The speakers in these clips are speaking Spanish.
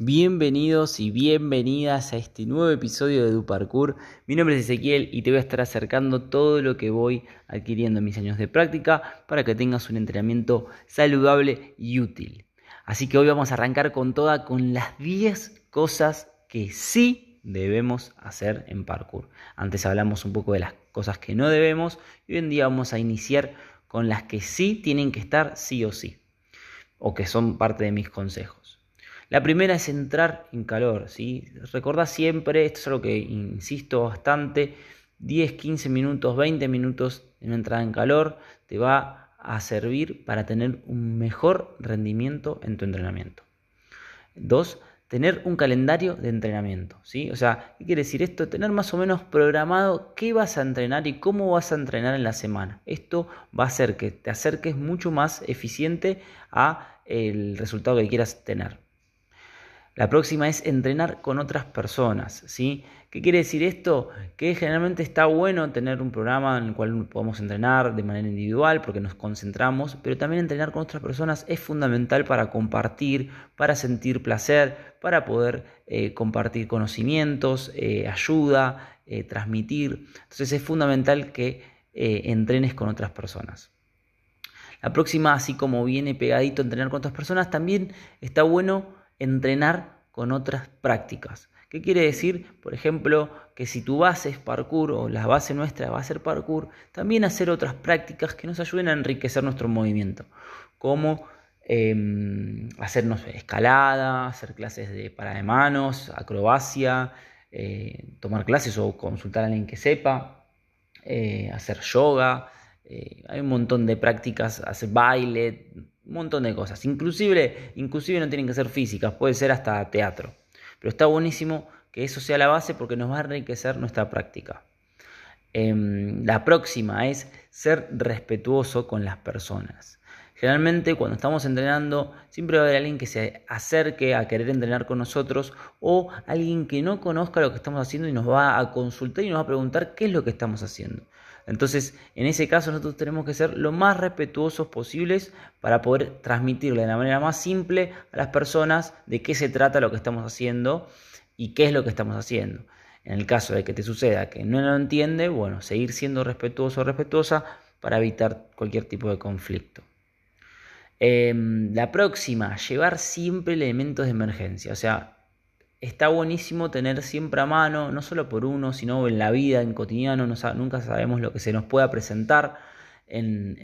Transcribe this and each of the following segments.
Bienvenidos y bienvenidas a este nuevo episodio de DuParkour. Mi nombre es Ezequiel y te voy a estar acercando todo lo que voy adquiriendo en mis años de práctica para que tengas un entrenamiento saludable y útil. Así que hoy vamos a arrancar con toda con las 10 cosas que sí debemos hacer en parkour. Antes hablamos un poco de las cosas que no debemos y hoy en día vamos a iniciar con las que sí tienen que estar sí o sí o que son parte de mis consejos. La primera es entrar en calor, ¿sí? Recordá siempre, esto es algo que insisto bastante, 10, 15 minutos, 20 minutos de entrada en calor te va a servir para tener un mejor rendimiento en tu entrenamiento. Dos, tener un calendario de entrenamiento, ¿sí? O sea, ¿qué quiere decir esto? Tener más o menos programado qué vas a entrenar y cómo vas a entrenar en la semana. Esto va a hacer que te acerques mucho más eficiente a el resultado que quieras tener. La próxima es entrenar con otras personas, ¿sí? ¿Qué quiere decir esto? Que generalmente está bueno tener un programa en el cual podamos entrenar de manera individual porque nos concentramos, pero también entrenar con otras personas es fundamental para compartir, para sentir placer, para poder eh, compartir conocimientos, eh, ayuda, eh, transmitir. Entonces es fundamental que entrenes con otras personas. La próxima, así como viene pegadito entrenar con otras personas, también está bueno entrenar con otras prácticas. ¿Qué quiere decir? Por ejemplo, que si tu base es parkour o la base nuestra va a ser parkour, también hacer otras prácticas que nos ayuden a enriquecer nuestro movimiento, como em, hacernos escalada, hacer clases de para de manos, acrobacia, eh, tomar clases o consultar a alguien que sepa, eh, hacer yoga, eh, hay un montón de prácticas, hacer baile, un montón de cosas. Inclusive, inclusive no tienen que ser físicas, puede ser hasta teatro. Pero está buenísimo que eso sea la base porque nos va a enriquecer nuestra práctica. Em, la próxima es ser respetuoso con las personas. Generalmente cuando estamos entrenando siempre va a haber alguien que se acerque a querer entrenar con nosotros o alguien que no conozca lo que estamos haciendo y nos va a consultar y nos va a preguntar qué es lo que estamos haciendo. Entonces, en ese caso nosotros tenemos que ser lo más respetuosos posibles para poder transmitirle de la manera más simple a las personas de qué se trata lo que estamos haciendo y qué es lo que estamos haciendo. En el caso de que te suceda que no lo entiende, bueno, seguir siendo respetuoso o respetuosa para evitar cualquier tipo de conflicto. Em, la próxima, llevar siempre elementos de emergencia. O sea, está buenísimo tener siempre a mano, no solo por uno, sino en la vida, en cotidiano, nunca sabemos lo que se nos pueda presentar en,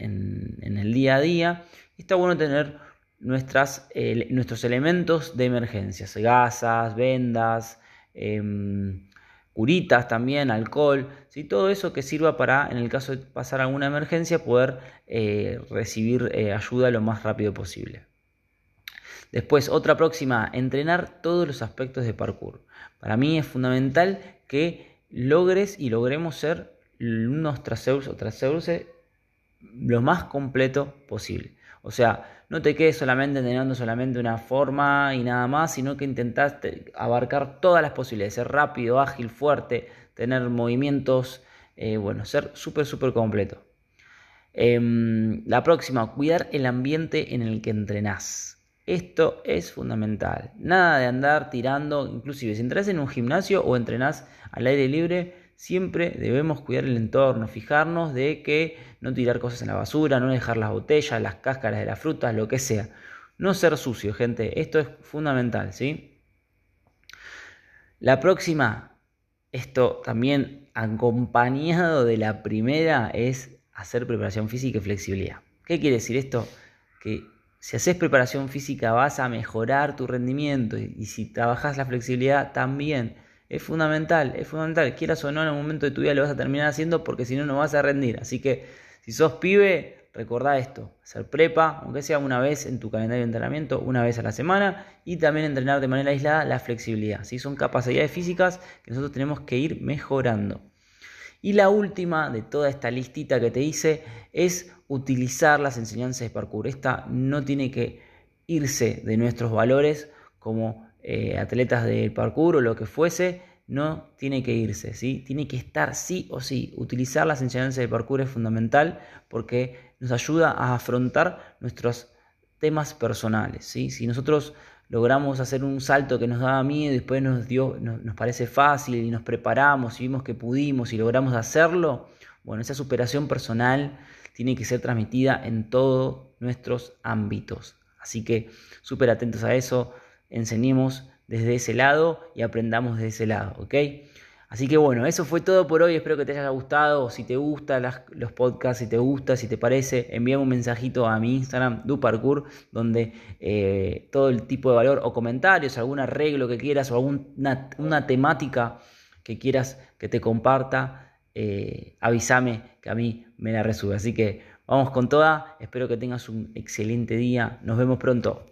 el día a día. Está bueno tener nuestras, nuestros elementos de emergencia, gasas, vendas, em, curitas también, alcohol, todo eso que sirva para, en el caso de pasar alguna emergencia, poder eh, recibir eh, ayuda lo más rápido posible. Después, otra próxima, entrenar todos los aspectos de parkour. Para mí es fundamental que logres y logremos ser unos traseus o traseurse lo más completo posible. O sea, no te quedes solamente entrenando solamente una forma y nada más, sino que intentás abarcar todas las posibilidades, ser rápido, ágil, fuerte, tener movimientos, eh, bueno, ser súper, súper completo. Em, la próxima, cuidar el ambiente en el que entrenás. Esto es fundamental. Nada de andar tirando, inclusive si entras en un gimnasio o entrenás al aire libre, siempre debemos cuidar el entorno, fijarnos de que no tirar cosas en la basura, no dejar las botellas, las cáscaras de las frutas, lo que sea. No ser sucio, gente. Esto es fundamental, ¿sí? La próxima, esto también acompañado de la primera, es hacer preparación física y flexibilidad. ¿Qué quiere decir esto? Que si haces preparación física vas a mejorar tu rendimiento y, si trabajas la flexibilidad también. Es fundamental, es fundamental. Quieras o no, en un momento de tu vida lo vas a terminar haciendo porque si no, no vas a rendir. Así que si sos pibe, recordá esto. Hacer prepa, aunque sea una vez en tu calendario de entrenamiento, una vez a la semana. Y también entrenar de manera aislada la flexibilidad. ¿sí? Son capacidades físicas que nosotros tenemos que ir mejorando. Y la última de toda esta listita que te hice es utilizar las enseñanzas de parkour. Esta no tiene que irse de nuestros valores como eh, atletas de parkour o lo que fuese, no tiene que irse, ¿sí? Tiene que estar sí o sí. Utilizar las enseñanzas de parkour es fundamental porque nos ayuda a afrontar nuestros temas personales, ¿sí? Si nosotros logramos hacer un salto que nos daba miedo y después nos, dio, nos, parece fácil y nos preparamos y vimos que pudimos y logramos hacerlo, bueno, esa superación personal tiene que ser transmitida en todos nuestros ámbitos. Así que súper atentos a eso, enseñemos desde ese lado y aprendamos desde ese lado, ¿ok? Así que bueno, eso fue todo por hoy. Espero que te haya gustado. Si te gustan los podcasts, si te gusta, si te parece, envíame un mensajito a mi Instagram, DuParkour, donde eh, todo el tipo de valor o comentarios, algún arreglo que quieras o alguna una temática que quieras que te comparta, eh, avísame que a mí me la resube. Así que vamos con toda. Espero que tengas un excelente día. Nos vemos pronto.